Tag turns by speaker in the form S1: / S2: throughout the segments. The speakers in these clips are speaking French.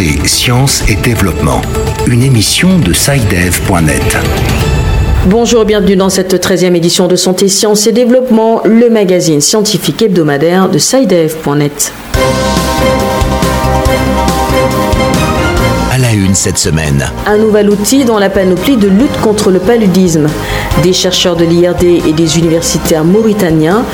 S1: Sciences et développement. Une émission de SciDev.net.
S2: Bonjour, bienvenue dans cette 13e édition de Santé, Sciences et Développement, le magazine scientifique hebdomadaire de SciDev.net.
S1: La une cette semaine.
S2: Un nouvel outil dans la panoplie de lutte contre le paludisme. Des chercheurs de l'IRD et des universitaires mauritaniens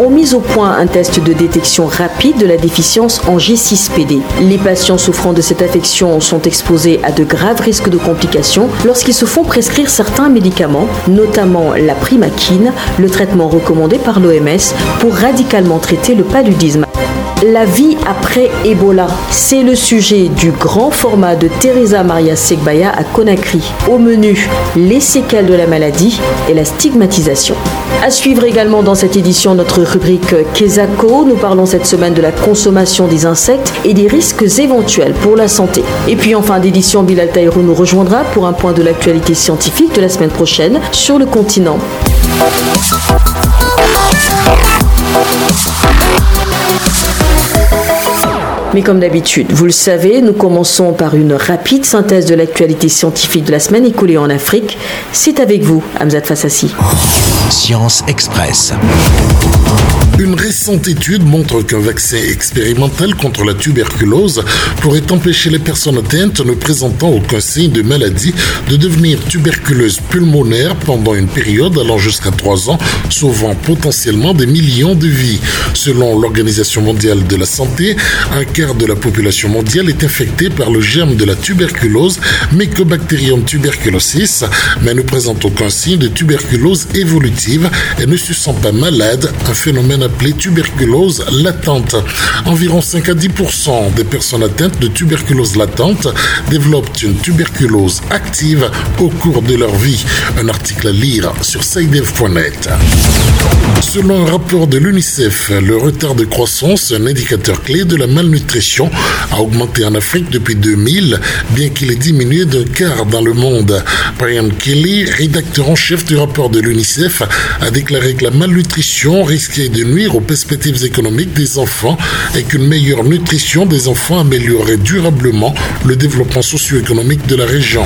S2: ont mis au point un test de détection rapide de la déficience en G6PD. Les patients souffrant de cette affection sont exposés à de graves risques de complications lorsqu'ils se font prescrire certains médicaments, notamment la primaquine, le traitement recommandé par l'OMS pour radicalement traiter le paludisme. La vie après Ebola, c'est le sujet du grand format de Teresa Maria Segbaya à Conakry. Au menu, les séquelles de la maladie et la stigmatisation. À suivre également dans cette édition notre rubrique Kesako. Nous parlons cette semaine de la consommation des insectes et des risques éventuels pour la santé. Et puis en fin d'édition, Bilal Taïrou nous rejoindra pour un point de l'actualité scientifique de la semaine prochaine sur le continent. Mais comme d'habitude, vous le savez, nous commençons par une rapide synthèse de l'actualité scientifique de la semaine écoulée en Afrique. C'est avec vous, Hamzat Fassassi.
S1: Science Express.
S3: Une récente étude montre qu'un vaccin expérimental contre la tuberculose pourrait empêcher les personnes atteintes ne présentant aucun signe de maladie de devenir tuberculeuses pulmonaires pendant une période allant jusqu'à 3 ans, sauvant potentiellement des millions de vies. Selon l'Organisation mondiale de la santé, un quart de la population mondiale est infectée par le germe de la tuberculose, Mycobacterium tuberculosis, mais ne présente aucun signe de tuberculose évolutive et ne se sent pas malade, un phénomène appelée tuberculose latente. Environ 5 à 10 des personnes atteintes de tuberculose latente développent une tuberculose active au cours de leur vie. Un article à lire sur saidev.net. Selon un rapport de l'UNICEF, le retard de croissance, un indicateur clé de la malnutrition, a augmenté en Afrique depuis 2000, bien qu'il ait diminué d'un quart dans le monde. Brian Kelly, rédacteur en chef du rapport de l'UNICEF, a déclaré que la malnutrition risquait de aux perspectives économiques des enfants et qu'une meilleure nutrition des enfants améliorerait durablement le développement socio-économique de la région.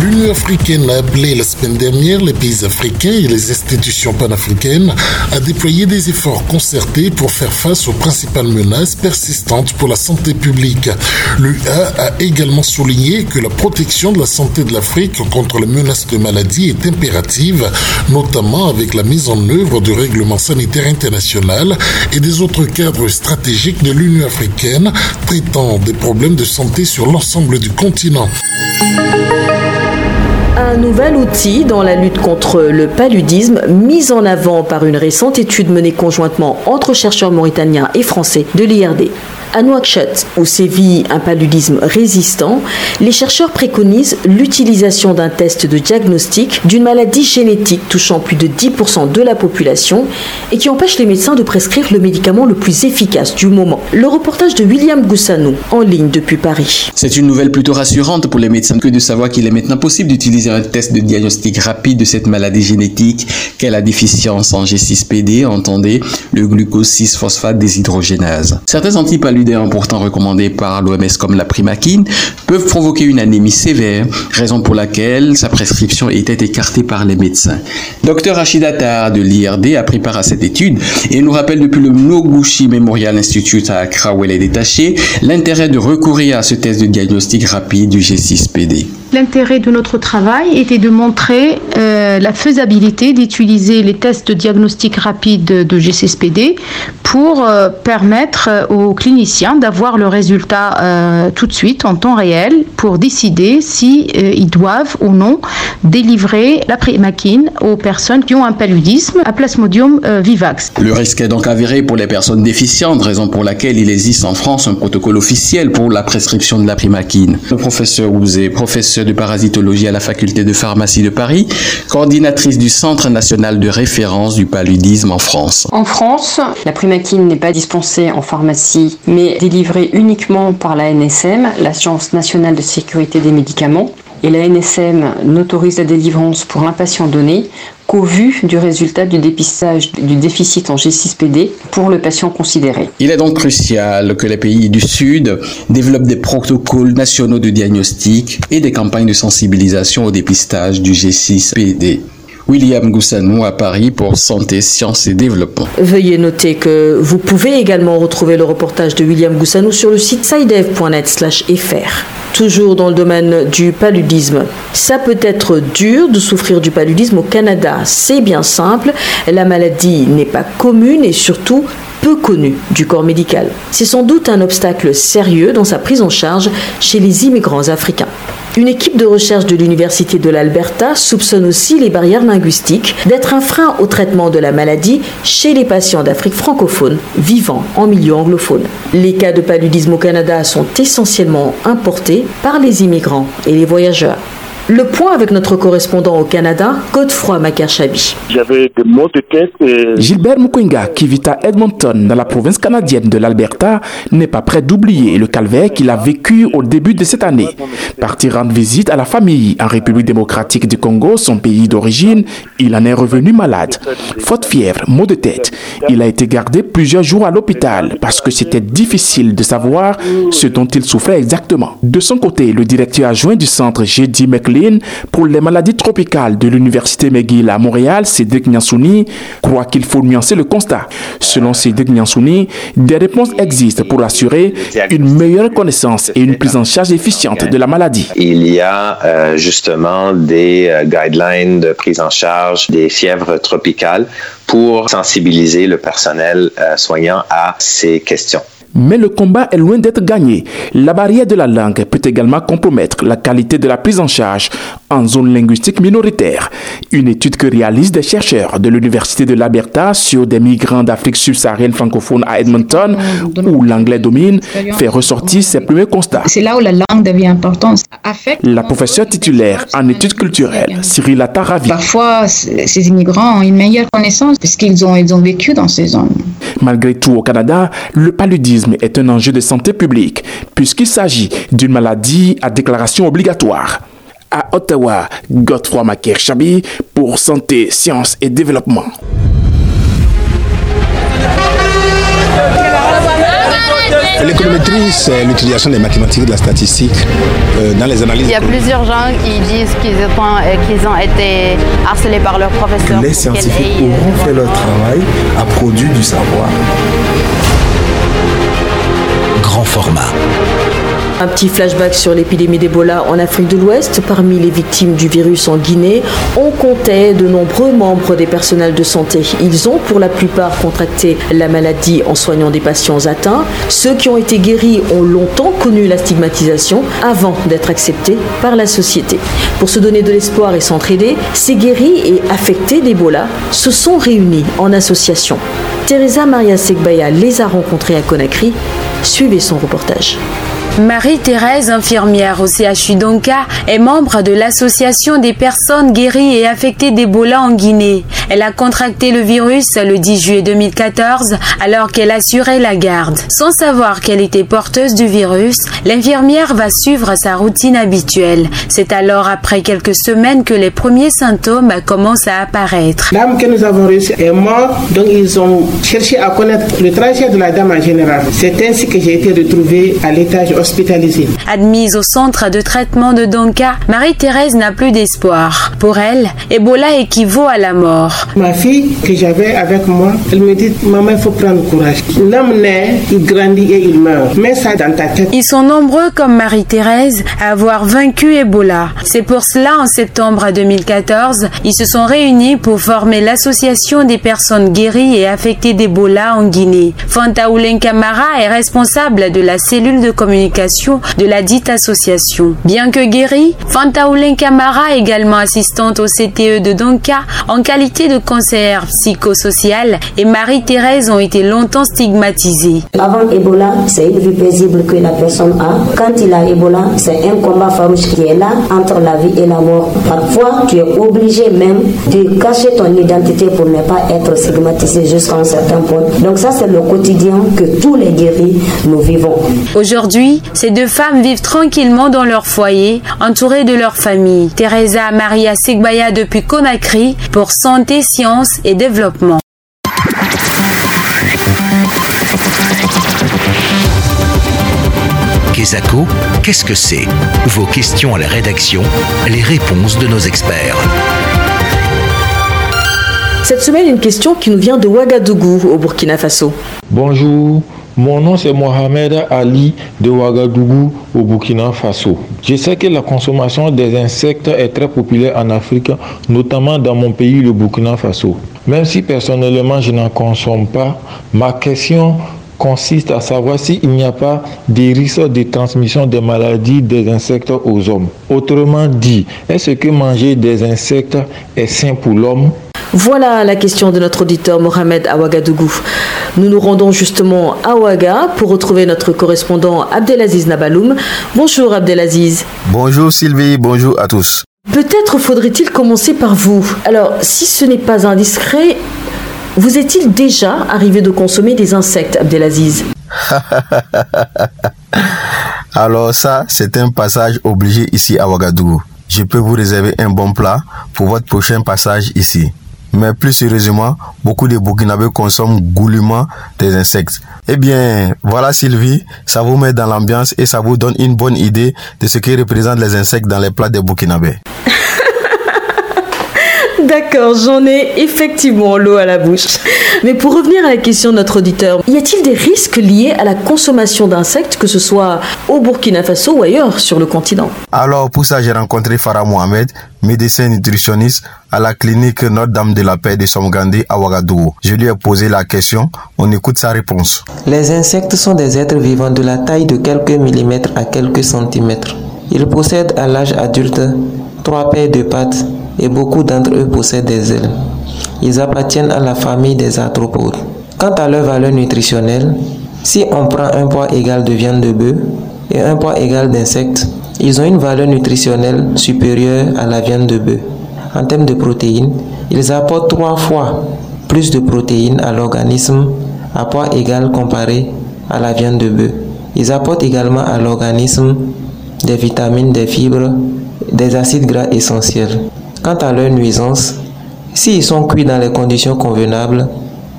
S3: L'Union africaine a appelé la semaine dernière les pays africains et les institutions panafricaines à déployer des efforts concertés pour faire face aux principales menaces persistantes pour la santé publique. L'UA a également souligné que la protection de la santé de l'Afrique contre les menaces de maladie est impérative, notamment avec la mise en œuvre du règlement sanitaire international et des autres cadres stratégiques de l'Union africaine traitant des problèmes de santé sur l'ensemble du continent.
S2: Un nouvel outil dans la lutte contre le paludisme, mis en avant par une récente étude menée conjointement entre chercheurs mauritaniens et français de l'IRD. À Nouakchott, où sévit un paludisme résistant, les chercheurs préconisent l'utilisation d'un test de diagnostic d'une maladie génétique touchant plus de 10% de la population et qui empêche les médecins de prescrire le médicament le plus efficace du moment. Le reportage de William Goussanou, en ligne depuis Paris.
S4: C'est une nouvelle plutôt rassurante pour les médecins que de savoir qu'il est maintenant possible d'utiliser un test de diagnostic rapide de cette maladie génétique qu'est la déficience en G6PD, entendez, le glucose 6-phosphate déshydrogénase. Certains antipaludismes pourtant recommandés par l'OMS comme la primaquine peuvent provoquer une anémie sévère, raison pour laquelle sa prescription était écartée par les médecins. Dr Rachid de l'IRD a pris part à cette étude et nous rappelle depuis le Noguchi Memorial Institute à Accra où elle est détachée l'intérêt de recourir à ce test de diagnostic rapide du G6PD.
S5: L'intérêt de notre travail était de montrer euh, la faisabilité d'utiliser les tests de diagnostic rapide de G6PD pour euh, permettre euh, aux cliniciens d'avoir le résultat tout de suite en temps réel pour décider si ils doivent ou non délivrer la primaquine aux personnes qui ont un paludisme à Plasmodium vivax.
S4: Le risque est donc avéré pour les personnes déficientes, raison pour laquelle il existe en France un protocole officiel pour la prescription de la primaquine. Le professeur Ouzé, professeur de parasitologie à la faculté de pharmacie de Paris, coordinatrice du Centre national de référence du paludisme en France.
S6: En France, la primaquine n'est pas dispensée en pharmacie, mais délivrée uniquement par la NSM, l'Agence nationale de sécurité des médicaments. Et la NSM n'autorise la délivrance pour un patient donné qu'au vu du résultat du dépistage du déficit en G6PD pour le patient considéré.
S4: Il est donc crucial que les pays du Sud développent des protocoles nationaux de diagnostic et des campagnes de sensibilisation au dépistage du G6PD. William Goussanou à Paris pour Santé, Sciences et Développement.
S2: Veuillez noter que vous pouvez également retrouver le reportage de William Goussanou sur le site sidev.net/fr. Toujours dans le domaine du paludisme. Ça peut être dur de souffrir du paludisme au Canada. C'est bien simple. La maladie n'est pas commune et surtout peu connue du corps médical. C'est sans doute un obstacle sérieux dans sa prise en charge chez les immigrants africains. Une équipe de recherche de l'Université de l'Alberta soupçonne aussi les barrières linguistiques d'être un frein au traitement de la maladie chez les patients d'Afrique francophone vivant en milieu anglophone. Les cas de paludisme au Canada sont essentiellement importés par les immigrants et les voyageurs. Le point avec notre correspondant au Canada, Godefroy Makerchabi.
S7: J'avais des maux de tête. Et...
S8: Gilbert Mukwenga, qui vit à Edmonton, dans la province canadienne de l'Alberta, n'est pas prêt d'oublier le calvaire qu'il a vécu au début de cette année. Parti rendre visite à la famille en République démocratique du Congo, son pays d'origine, il en est revenu malade. Faute fièvre, maux de tête. Il a été gardé plusieurs jours à l'hôpital parce que c'était difficile de savoir ce dont il souffrait exactement. De son côté, le directeur adjoint du centre J.D. McLean pour les maladies tropicales de l'Université McGill à Montréal, Cédric Nyansouni, croit qu'il faut nuancer le constat. Selon Cédric Nyansouni, des réponses existent pour assurer une meilleure connaissance et une prise en charge efficiente de la maladie.
S9: Il y a euh, justement des euh, guidelines de prise en charge des fièvres tropicales pour sensibiliser le personnel euh, soignant à ces questions.
S8: Mais le combat est loin d'être gagné. La barrière de la langue peut également compromettre la qualité de la prise en charge en zone linguistique minoritaire. Une étude que réalisent des chercheurs de l'Université de l'Alberta sur des migrants d'Afrique subsaharienne francophone à Edmonton, où l'anglais domine, fait ressortir ses premiers constats.
S5: C'est là où la langue devient importante.
S8: La professeure titulaire en études culturelles, Cyril Ataravi.
S5: Parfois, ces immigrants ont une meilleure connaissance de ce qu'ils ont, ils ont vécu dans ces zones.
S8: Malgré tout, au Canada, le paludisme est un enjeu de santé publique, puisqu'il s'agit d'une maladie à déclaration obligatoire. À Ottawa, Godefroy Maker-Chabi pour Santé, Sciences et Développement.
S10: L'économétrie, c'est l'utilisation des mathématiques et de la statistique euh, dans les analyses.
S11: Il y a plusieurs gens qui disent qu'ils ont, ont, été harcelés par leurs professeurs.
S12: Les scientifiques auront fait leur travail, à produit du savoir.
S1: Grand format.
S2: Un petit flashback sur l'épidémie d'Ebola en Afrique de l'Ouest. Parmi les victimes du virus en Guinée, on comptait de nombreux membres des personnels de santé. Ils ont pour la plupart contracté la maladie en soignant des patients atteints. Ceux qui ont été guéris ont longtemps connu la stigmatisation avant d'être acceptés par la société. Pour se donner de l'espoir et s'entraider, ces guéris et affectés d'Ebola se sont réunis en association. Teresa Maria Segbaya les a rencontrés à Conakry. Suivez son reportage.
S13: Marie-Thérèse, infirmière au CHU Donka, est membre de l'association des personnes guéries et affectées d'Ebola en Guinée. Elle a contracté le virus le 10 juillet 2014 alors qu'elle assurait la garde. Sans savoir qu'elle était porteuse du virus, l'infirmière va suivre sa routine habituelle. C'est alors après quelques semaines que les premiers symptômes commencent à apparaître.
S14: La dame que nous avons reçue est morte, donc ils ont cherché à connaître le trajet de la dame en général. C'est ainsi que j'ai été retrouvée à l'étage hospitalisé.
S13: Admise au centre de traitement de Donka, Marie-Thérèse n'a plus d'espoir. Pour elle, Ebola équivaut à la mort.
S14: Ma fille que j'avais avec moi, elle me dit Maman, il faut prendre courage. L'homme naît, il grandit et il meurt. Mets ça dans ta tête.
S13: Ils sont nombreux comme Marie-Thérèse à avoir vaincu Ebola. C'est pour cela, en septembre 2014, ils se sont réunis pour former l'association des personnes guéries et affectées d'Ebola en Guinée. Fanta Kamara est responsable de la cellule de communication de la dite association. Bien que guérie, Fanta Kamara, également assistante au CTE de Donka, en qualité de cancer psychosocial et Marie-Thérèse ont été longtemps stigmatisées.
S15: Avant Ebola, c'est une vie paisible que la personne a. Quand il a Ebola, c'est un combat farouche qui est là entre la vie et la mort. Parfois, tu es obligé même de cacher ton identité pour ne pas être stigmatisé jusqu'à un certain point. Donc ça, c'est le quotidien que tous les guéris nous vivons.
S13: Aujourd'hui, ces deux femmes vivent tranquillement dans leur foyer, entourées de leur famille. Teresa Maria Sigbaya depuis Conakry pour Santé, Sciences et Développement.
S1: Kesako, qu'est-ce que c'est? Vos questions à la rédaction, les réponses de nos experts.
S2: Cette semaine, une question qui nous vient de Ouagadougou, au Burkina Faso.
S16: Bonjour, mon nom c'est Mohamed Ali de Ouagadougou, au Burkina Faso. Je sais que la consommation des insectes est très populaire en Afrique, notamment dans mon pays, le Burkina Faso. Même si personnellement je n'en consomme pas, ma question consiste à savoir s'il n'y a pas des risques de transmission des maladies des insectes aux hommes. Autrement dit, est-ce que manger des insectes est sain pour l'homme?
S2: Voilà la question de notre auditeur Mohamed Ouagadougou. Nous nous rendons justement à Ouaga pour retrouver notre correspondant Abdelaziz Nabaloum. Bonjour Abdelaziz.
S17: Bonjour Sylvie, bonjour à tous.
S2: Peut-être faudrait-il commencer par vous. Alors, si ce n'est pas indiscret, vous est-il déjà arrivé de consommer des insectes, Abdelaziz?
S17: Alors ça, c'est un passage obligé ici à Ouagadougou. Je peux vous réserver un bon plat pour votre prochain passage ici. Mais plus sérieusement, beaucoup de Burkinabés consomment goulûment des insectes. Eh bien, voilà Sylvie, ça vous met dans l'ambiance et ça vous donne une bonne idée de ce que représentent les insectes dans les plats des Burkinabés.
S2: D'accord, j'en ai effectivement l'eau à la bouche. Mais pour revenir à la question de notre auditeur, y a-t-il des risques liés à la consommation d'insectes, que ce soit au Burkina Faso ou ailleurs sur le continent?
S17: Alors pour ça, j'ai rencontré Farah Mohamed, médecin nutritionniste à la clinique Notre-Dame de la Paix de Somgandé à Ouagadougou. Je lui ai posé la question, on écoute sa réponse.
S18: Les insectes sont des êtres vivants de la taille de quelques millimètres à quelques centimètres. Ils possèdent à l'âge adulte trois paires de pattes et beaucoup d'entre eux possèdent des ailes. Ils appartiennent à la famille des arthropodes. Quant à leur valeur nutritionnelle, si on prend un poids égal de viande de bœuf et un poids égal d'insectes, ils ont une valeur nutritionnelle supérieure à la viande de bœuf. En termes de protéines, ils apportent trois fois plus de protéines à l'organisme à poids égal comparé à la viande de bœuf. Ils apportent également à l'organisme des vitamines, des fibres, des acides gras essentiels. Quant à leur nuisance, s'ils sont cuits dans les conditions convenables,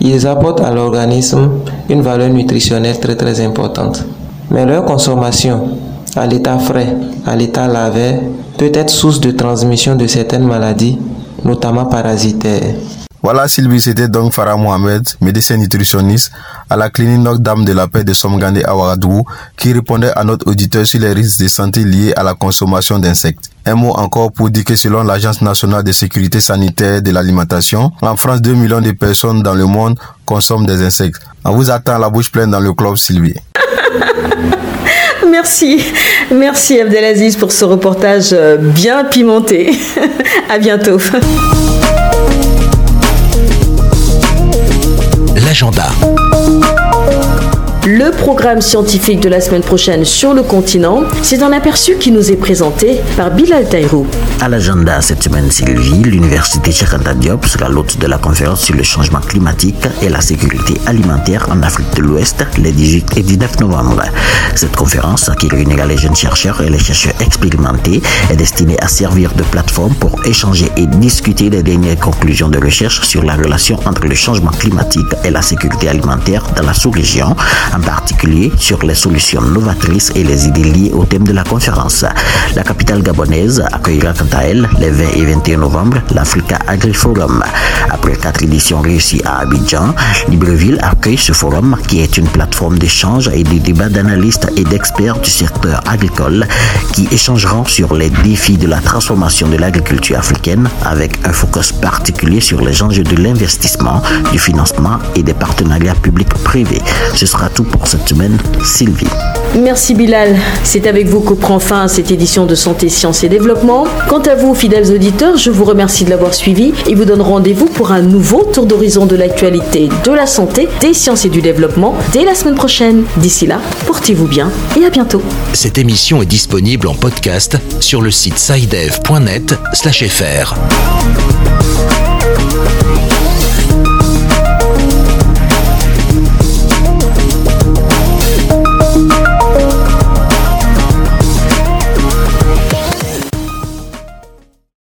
S18: ils apportent à l'organisme une valeur nutritionnelle très très importante. Mais leur consommation à l'état frais, à l'état lavé, peut être source de transmission de certaines maladies, notamment parasitaires.
S17: Voilà Sylvie, c'était donc Farah Mohamed, médecin nutritionniste à la clinique Notre-Dame de la Paix de Somgandé à Ouagadougou, qui répondait à notre auditeur sur les risques de santé liés à la consommation d'insectes. Un mot encore pour dire que selon l'Agence nationale de sécurité sanitaire de l'alimentation, en France, 2 millions de personnes dans le monde consomment des insectes. On vous attend la bouche pleine dans le club Sylvie.
S2: Merci, merci Abdelaziz pour ce reportage euh, bien pimenté. à bientôt.
S1: L'agenda. Le programme scientifique de la semaine prochaine sur le continent, c'est un aperçu qui nous est présenté par Bilal Taïrou.
S19: À l'agenda cette semaine, Sylvie, l'université Cheikh Diop sera l'hôte de la conférence sur le changement climatique et la sécurité alimentaire en Afrique de l'Ouest les 18 et 19 novembre. Cette conférence, qui réunira les jeunes chercheurs et les chercheurs expérimentés, est destinée à servir de plateforme pour échanger et discuter des dernières conclusions de recherche sur la relation entre le changement climatique et la sécurité alimentaire dans la sous-région, en particulier sur les solutions novatrices et les idées liées au thème de la conférence. La capitale gabonaise accueillera quant à elle les 20 et 21 novembre l'Africa AgriForum. Après quatre éditions réussies à Abidjan, Libreville accueille ce forum qui est une plateforme d'échange et de débat d'analystes et d'experts du secteur agricole qui échangeront sur les défis de la transformation de l'agriculture africaine avec un focus particulier sur les enjeux de l'investissement, du financement et des partenariats publics-privés. Ce sera tout pour cette semaine, Sylvie.
S2: Merci Bilal. C'est avec vous que prend fin cette édition de Santé, Sciences et Développement. Quant à vous, fidèles auditeurs, je vous remercie de l'avoir suivi et vous donne rendez-vous pour un nouveau tour d'horizon de l'actualité de la santé, des sciences et du développement dès la semaine prochaine. D'ici là, portez-vous bien et à bientôt.
S1: Cette émission est disponible en podcast sur le site sidev.net/fr.